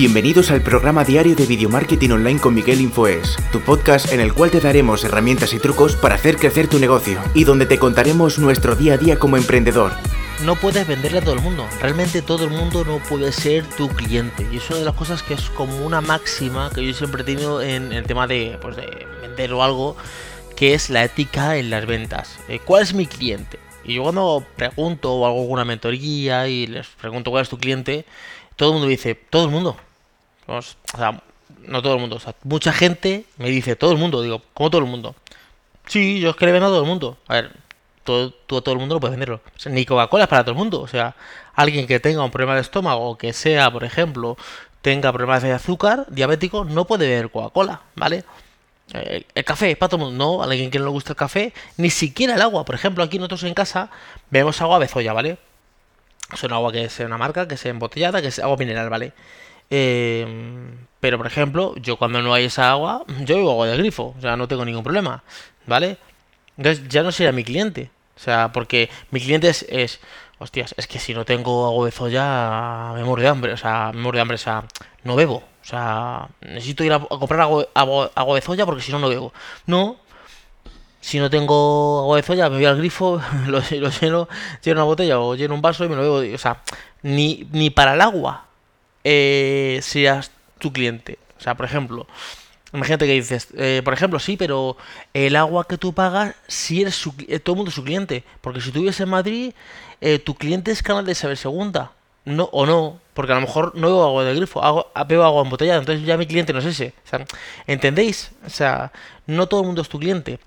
Bienvenidos al programa diario de Video Marketing Online con Miguel Infoes, tu podcast en el cual te daremos herramientas y trucos para hacer crecer tu negocio y donde te contaremos nuestro día a día como emprendedor. No puedes venderle a todo el mundo, realmente todo el mundo no puede ser tu cliente y es una de las cosas que es como una máxima que yo siempre he tenido en el tema de, pues, de vender o algo, que es la ética en las ventas. Eh, ¿Cuál es mi cliente? Y yo cuando pregunto o hago alguna mentoría y les pregunto cuál es tu cliente, todo el mundo dice, todo el mundo. O sea, no todo el mundo. O mucha gente me dice, todo el mundo. Digo, ¿cómo todo el mundo? Sí, yo es que le vendo a todo el mundo. A ver, todo, a todo el mundo no puedes venderlo. ni Coca-Cola es para todo el mundo. O sea, alguien que tenga un problema de estómago o que sea, por ejemplo, tenga problemas de azúcar, diabético, no puede beber Coca-Cola, ¿vale? El, café, para todo el mundo. No, a alguien que no le gusta el café, ni siquiera el agua. Por ejemplo, aquí nosotros en casa bebemos agua bezoya, ¿vale? Es un agua que sea una marca, que sea embotellada, que sea agua mineral, ¿vale? Eh, pero, por ejemplo, yo cuando no hay esa agua, yo bebo agua de grifo, o sea, no tengo ningún problema, ¿vale? Entonces ya no sería mi cliente, o sea, porque mi cliente es, es hostias, es que si no tengo agua de soya, me muero de hambre, o sea, me muero de hambre, o sea, no bebo, o sea, necesito ir a, comprar agua, agua, agua de soya porque si no, no bebo. No, si no tengo agua de soya, me voy al grifo, lo, lo, lleno, lleno una botella o lleno un vaso y me lo bebo. O sea, ni, ni para el agua eh, seas tu cliente. O sea, por ejemplo, imagínate que dices, eh, por ejemplo, sí, pero el agua que tú pagas, si eres su, eh, todo el mundo es su cliente. Porque si tú vives en Madrid, eh, tu cliente es Canal de Saber Segunda. No, o no, porque a lo mejor no bebo agua del grifo, hago, bebo agua embotellada, entonces ya mi cliente no es ese. ¿entendéis? O sea, no todo el mundo es tu cliente.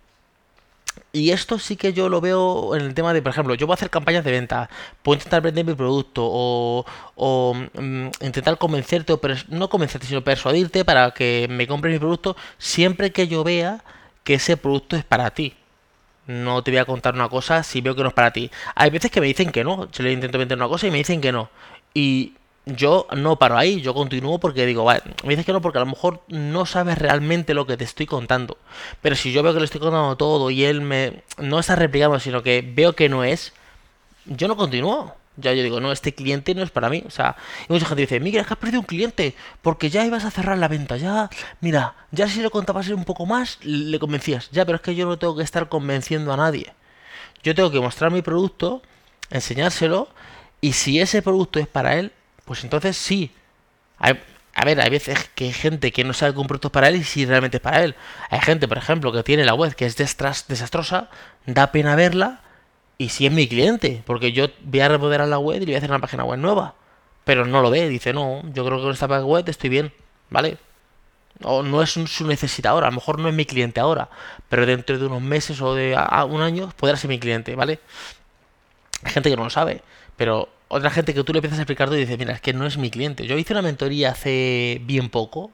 Y esto sí que yo lo veo en el tema de, por ejemplo, yo voy a hacer campañas de venta, puedo intentar vender mi producto o, o mm, intentar convencerte, o no convencerte, sino persuadirte para que me compres mi producto siempre que yo vea que ese producto es para ti. No te voy a contar una cosa si veo que no es para ti. Hay veces que me dicen que no, yo le intento vender una cosa y me dicen que no. Y yo no paro ahí, yo continúo porque digo, vale, me dices que no porque a lo mejor no sabes realmente lo que te estoy contando. Pero si yo veo que le estoy contando todo y él me no está replicando, sino que veo que no es, yo no continúo. Ya yo digo, no, este cliente no es para mí. O sea, y mucha gente dice, Miguel, es que has perdido un cliente porque ya ibas a cerrar la venta. Ya, mira, ya si le contabas un poco más, le convencías. Ya, pero es que yo no tengo que estar convenciendo a nadie. Yo tengo que mostrar mi producto, enseñárselo, y si ese producto es para él, pues entonces sí. A ver, hay veces que hay gente que no sabe que un producto es para él y si realmente es para él. Hay gente, por ejemplo, que tiene la web que es desastrosa, da pena verla y si es mi cliente, porque yo voy a remodelar la web y le voy a hacer una página web nueva. Pero no lo ve, dice, no, yo creo que con esta página web estoy bien, ¿vale? O no es su necesidad ahora, a lo mejor no es mi cliente ahora, pero dentro de unos meses o de un año podrá ser mi cliente, ¿vale? Hay gente que no lo sabe, pero otra gente que tú le empiezas a explicar todo y dices, mira, es que no es mi cliente. Yo hice una mentoría hace bien poco,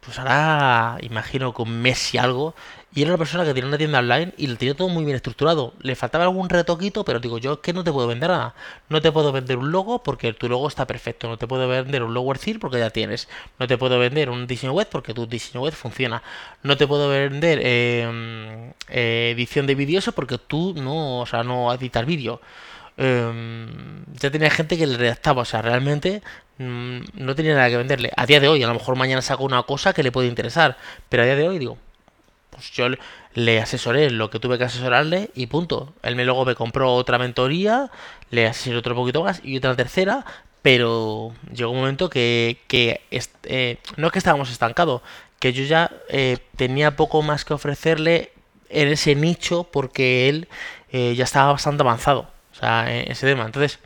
pues ahora imagino con mes algo, y era una persona que tenía una tienda online y lo tenía todo muy bien estructurado. Le faltaba algún retoquito, pero digo, yo es que no te puedo vender nada. No te puedo vender un logo porque tu logo está perfecto. No te puedo vender un logo Thiel porque ya tienes. No te puedo vender un diseño web porque tu diseño web funciona. No te puedo vender eh, eh, edición de vídeo porque tú no, o sea, no editas vídeo eh, ya tenía gente que le redactaba, o sea, realmente mmm, no tenía nada que venderle. A día de hoy, a lo mejor mañana saco una cosa que le puede interesar, pero a día de hoy digo, pues yo le asesoré lo que tuve que asesorarle y punto. Él me luego me compró otra mentoría, le asesoré otro poquito más y otra tercera, pero llegó un momento que, que eh, no es que estábamos estancados, que yo ya eh, tenía poco más que ofrecerle en ese nicho porque él eh, ya estaba bastante avanzado. E-, ese tema. Entonces,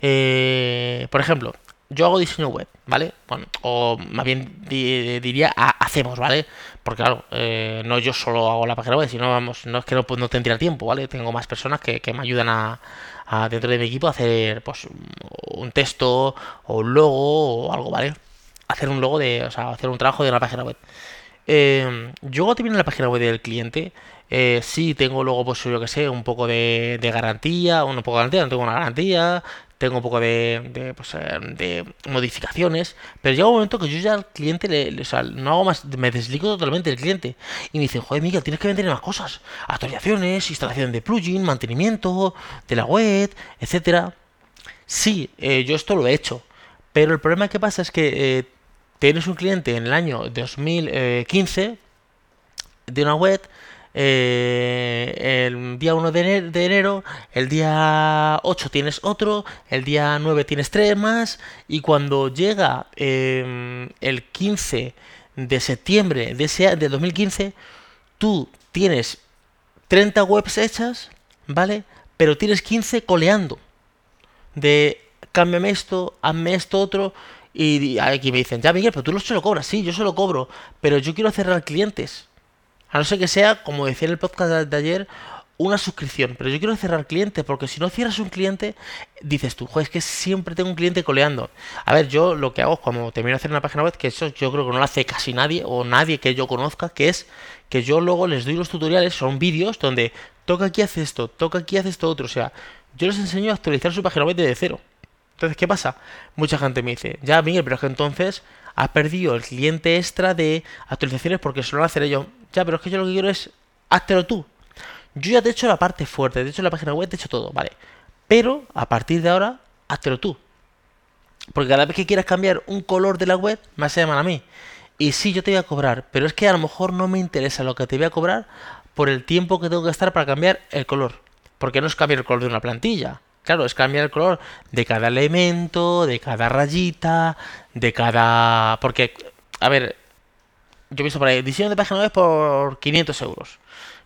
eh, por ejemplo, yo hago diseño web, ¿vale? Bueno, o más bien diría hacemos, ¿vale? Porque claro, eh, no yo solo hago la página web, sino vamos, no es que no, pues, no tendría tiempo, ¿vale? Tengo más personas que, que me ayudan a, a, dentro de mi equipo a hacer pues un texto o un logo o algo, ¿vale? Hacer un logo de, o sea, hacer un trabajo de una página web. Eh, yo te viene la página web del cliente. Eh, sí, tengo luego, pues yo que sé, un poco de, de garantía, un poco de garantía, no tengo una garantía, tengo un poco de, de, pues, eh, de, modificaciones, pero llega un momento que yo ya al cliente le, o sea, no hago más, me desligo totalmente del cliente y me dice, joder Miguel, tienes que vender más cosas, actualizaciones, instalación de plugin, mantenimiento de la web, etcétera. Sí, eh, yo esto lo he hecho, Pero el problema que pasa es que eh, tienes un cliente en el año 2015 de una web eh, el día 1 de enero, el día 8 tienes otro, el día 9 tienes tres más, y cuando llega em, el 15 de septiembre de, ese, de 2015, tú tienes 30 webs hechas, ¿vale? Pero tienes 15 coleando. De cámbiame esto, hazme esto otro. Y aquí me dicen, ya Miguel, pero tú se lo cobras. Sí, yo se lo cobro. Pero yo quiero cerrar clientes. A no ser que sea, como decía en el podcast de ayer, una suscripción. Pero yo quiero cerrar clientes, porque si no cierras un cliente, dices tú, joder, es que siempre tengo un cliente coleando. A ver, yo lo que hago es cuando termino de hacer una página web, que eso yo creo que no lo hace casi nadie, o nadie que yo conozca, que es que yo luego les doy los tutoriales, son vídeos donde toca aquí, hace esto, toca aquí, hace esto otro. O sea, yo les enseño a actualizar su página web desde cero. Entonces, ¿qué pasa? Mucha gente me dice, ya, Miguel, pero es que entonces has perdido el cliente extra de actualizaciones porque solo lo hacer ellos. Ya, pero es que yo lo que quiero es, háztelo tú. Yo ya te he hecho la parte fuerte, de hecho la página web, te he hecho todo, vale. Pero a partir de ahora, háztelo tú. Porque cada vez que quieras cambiar un color de la web, me vas a a mí. Y sí, yo te voy a cobrar, pero es que a lo mejor no me interesa lo que te voy a cobrar por el tiempo que tengo que estar para cambiar el color. Porque no es cambiar el color de una plantilla. Claro, es cambiar el color de cada elemento, de cada rayita, de cada... Porque, a ver, yo he visto por ahí, diseño de página web por 500 euros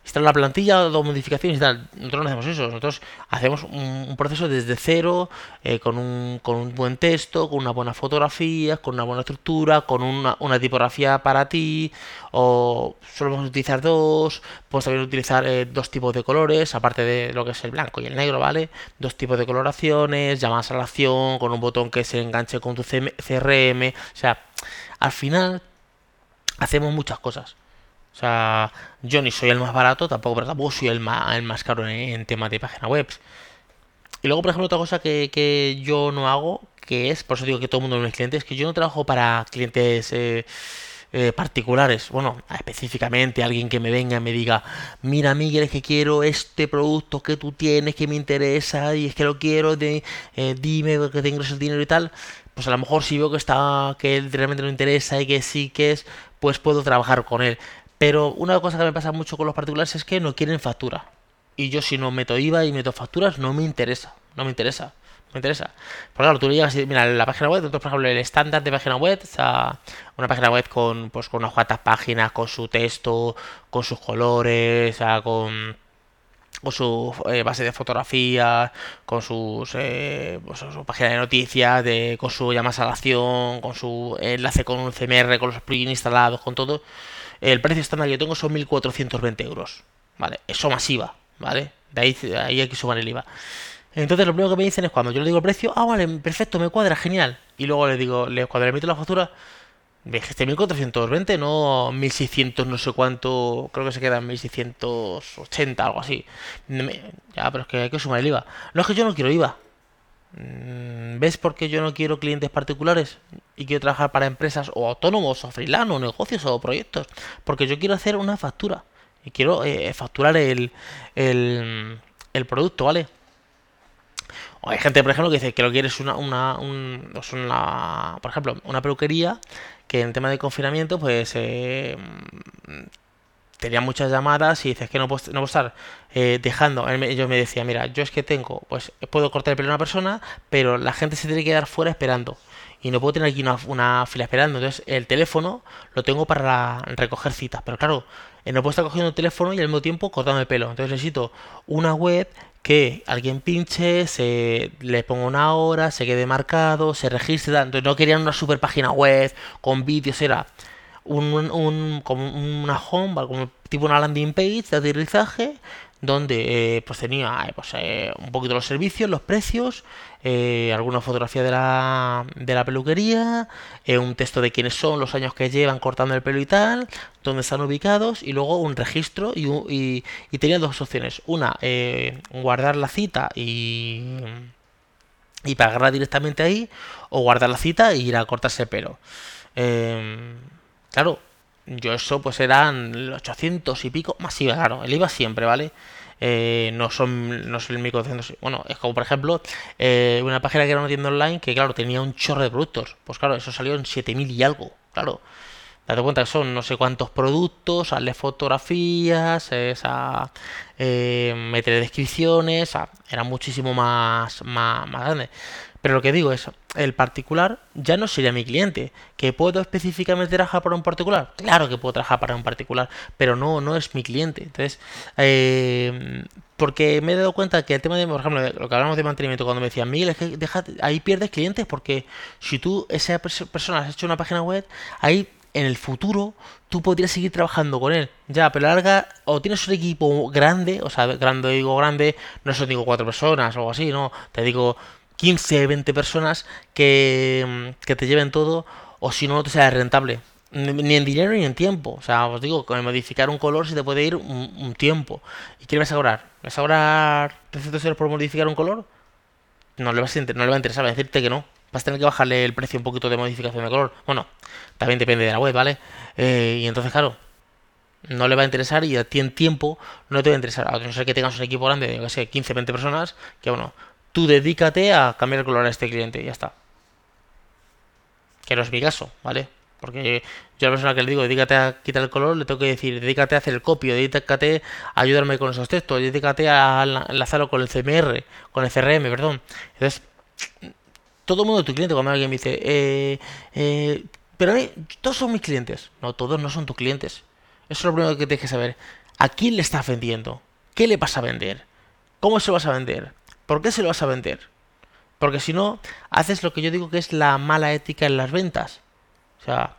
instalar la plantilla, dos modificaciones y tal. Nosotros no hacemos eso, nosotros hacemos un, proceso desde cero, eh, con, un, con un buen texto, con una buena fotografía, con una buena estructura, con una, una tipografía para ti, o a utilizar dos, podemos también utilizar eh, dos tipos de colores, aparte de lo que es el blanco y el negro, ¿vale? Dos tipos de coloraciones, llamadas a la acción, con un botón que se enganche con tu CRM, o sea, al final hacemos muchas cosas. O sea, yo ni soy el más barato, tampoco, pero tampoco soy el más, el más caro en, temas de página web. Y luego, por ejemplo, otra cosa que, yo no hago, que es, por eso digo que todo el mundo de mis clientes, es que yo no trabajo para clientes eh, eh, particulares. Bueno, específicamente alguien que me venga y me diga, mira Miguel, es que quiero este producto que tú tienes, que me interesa, y es que lo quiero, de, eh, dime que tengo ese dinero y tal. Pues a lo mejor si veo que está, que realmente no interesa y que sí que es, pues puedo trabajar con él. Pero una cosa que me pasa mucho con los particulares es que no quieren factura. Y yo si no meto IVA y meto facturas, no me interesa. No me interesa. Me interesa. Porque claro, tú le llegas y mira, la página web, entonces, por ejemplo, el estándar de página web, o sea, una página web con, pues, con unas cuantas páginas, con su texto, con sus colores, o sea, con, con su eh, base de fotografías, con sus eh, pues, su página de noticias, de, con su llamadas a la acción, con su enlace con un CMR, con los plugins instalados, con todo el precio estándar que yo tengo son 1.420 euros. ¿Vale? Eso masiva, ¿vale? De ahí, ahí hay que sumar el IVA. Entonces lo primero que me dicen es cuando yo le digo el precio, ah, vale, perfecto, me cuadra, genial. Y luego le digo, cuando le meto la factura, dijiste 1420, no 1600, no sé cuánto, creo que se queda en 1680, algo así. Ya, pero es que hay que sumar el IVA. No es que yo no quiero IVA, Mm, ¿Ves por qué yo no quiero clientes particulares y quiero trabajar para empresas o autónomos o freelance o negocios o proyectos? Porque yo quiero hacer una factura y quiero eh, facturar el, el, el, producto, ¿vale? O hay gente, por ejemplo, que dice que lo quieres una, una, una, por ejemplo, una peluquería que en tema de confinamiento, pues eh, tenía muchas llamadas y dices que no puedo, no puedo estar eh, dejando. Ellos me decía, mira, yo es que tengo, pues puedo cortar el pelo a una persona, pero la gente se tiene que quedar fuera esperando. Y no puedo tener aquí una, fila esperando. Entonces el teléfono lo tengo para recoger citas. Pero claro, eh, no puedo estar cogiendo el teléfono y al mismo tiempo cortando el pelo. Entonces necesito una web que alguien pinche, se le ponga una hora, se quede marcado, se registre. Entonces no querían una super página web con vídeos, era un, un, como una home, como tipo una landing page de aterrizaje donde eh, pues tenía eh, pues, eh, un poquito los servicios, los precios, alguna fotografía de la, de la peluquería, un texto de quiénes son, los años que llevan cortando el pelo y tal, dónde están ubicados y luego un registro y, y, y tenía dos opciones. Una, guardar la cita y, y pagarla directamente ahí o guardar la cita e ir a cortarse el pelo. Em, Claro, yo eso pues eran 800 y pico, más claro, el IVA siempre, ¿vale? eh, no son no son el 1400. Bueno, es como por ejemplo eh, una página que era una tienda online que, claro, tenía un chorro de productos. Pues claro, eso salió en 7000 y algo, claro. Date cuenta que son no sé cuántos productos, hazle fotografías, esa, eh, descripciones, era muchísimo más, más, más grande. Pero lo que digo es, el particular ya no sería mi cliente. ¿Que puedo específicamente trabajar para un particular? Claro que puedo trabajar para un particular, pero no, no es mi cliente. Entonces, eh, porque me he dado cuenta que el tema de, por ejemplo, lo que hablamos de mantenimiento, cuando me decían, Miguel, es que ahí pierdes clientes porque si tú, esa persona, has hecho una página web, ahí en el futuro tú podrías seguir trabajando con él. Ya, pero larga, o tienes un equipo grande, o sea, grande digo grande, no solo digo cuatro personas o algo así, no, te digo 15, 20 personas que, que te lleven todo, o si no, no te sea rentable. Ni en dinero ni en tiempo. O sea, os digo, con modificar un color se te puede ir un, tiempo. ¿Y qué vas a? ¿Le vas a cobrar 300 euros por modificar un color? No le, va a interesar, decirte que no. Vas a tener que bajarle el precio un poquito de modificación de color. Bueno, también depende de la web, ¿vale? Eh, y entonces, claro, no le va a interesar y a ti en tiempo no te va a interesar. A no ser que tengas un equipo grande de, no sé, 15, 20 personas, que bueno, tú dedícate a cambiar el color a este cliente y ya está. Que no es mi caso, ¿vale? Porque yo a la persona que le digo, dedícate a quitar el color, le tengo que decir, dedícate a hacer el copio, dedícate a ayudarme con esos textos, dedícate a enlazarlo con el CMR, con el CRM, perdón. Entonces, todo el mundo tu cliente cuando alguien me dice, eh, eh, pero todos son mis clientes. No, todos no son tus clientes. Eso es lo primero que tienes que saber. ¿A quién le estás vendiendo? ¿Qué le vas a vender? ¿Cómo se lo vas a vender? ¿Por qué se lo vas a vender? Porque si no, haces lo que yo digo que es la mala ética en las ventas. O sea,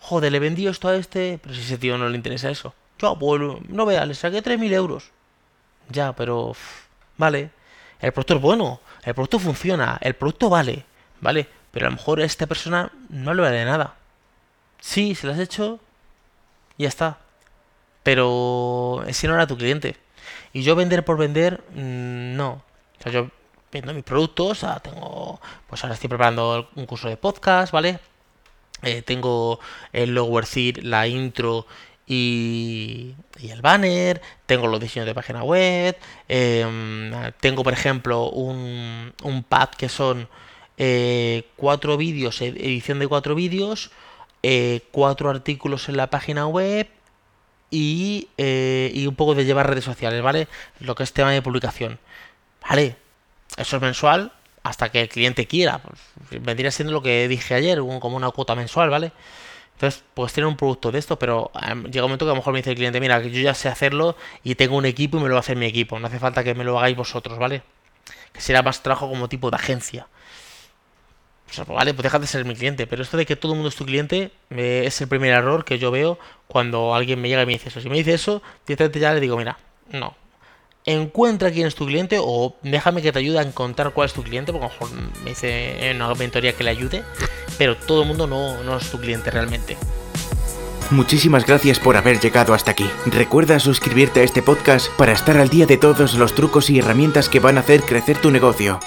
joder, le vendí esto a este, pero si ese tío no le interesa eso. Yo, bueno, no vea, le saqué 3.000 euros. Ya, pero... Vale. El producto es bueno, el producto funciona, el producto vale, ¿vale? Pero a lo mejor esta persona no le vale nada. Sí, se lo has hecho, y ya está. Pero ese no era tu cliente. Y yo vender por vender, mm, no. O sea, yo vendo mis productos, tengo, pues ahora estoy preparando un curso de podcast, ¿vale? Eh, tengo el logo la intro y, el banner, tengo los diseños de página web, em, tengo por ejemplo un, un pad que son eh, cuatro vídeos, edición de cuatro vídeos, eh, cuatro artículos en la página web y, y un poco de llevar redes sociales, ¿vale? Lo que es tema de publicación. Vale, eso es mensual hasta que el cliente quiera. Pues, vendría siendo lo que dije ayer, como una cuota mensual, ¿vale? Entonces, pues tener un producto de esto, pero em, llega un momento que a lo mejor me dice el cliente, mira, yo ya sé hacerlo y tengo un equipo y me lo va a hacer mi equipo. No hace falta que me lo hagáis vosotros, ¿vale? Que será más trabajo como tipo de agencia. Vale, pues deja de ser mi cliente. Pero esto de que todo el mundo es tu cliente eh, es el primer error que yo veo cuando alguien me llega y me dice eso. Si me dice eso, directamente ya le digo, mira, no, encuentra quién es tu cliente o déjame que te ayude a encontrar cuál es tu cliente, porque a lo mejor me dice en una mentoría que le ayude, pero todo el mundo no, no es tu cliente realmente. Muchísimas gracias por haber llegado hasta aquí. Recuerda suscribirte a este podcast para estar al día de todos los trucos y herramientas que van a hacer crecer tu negocio.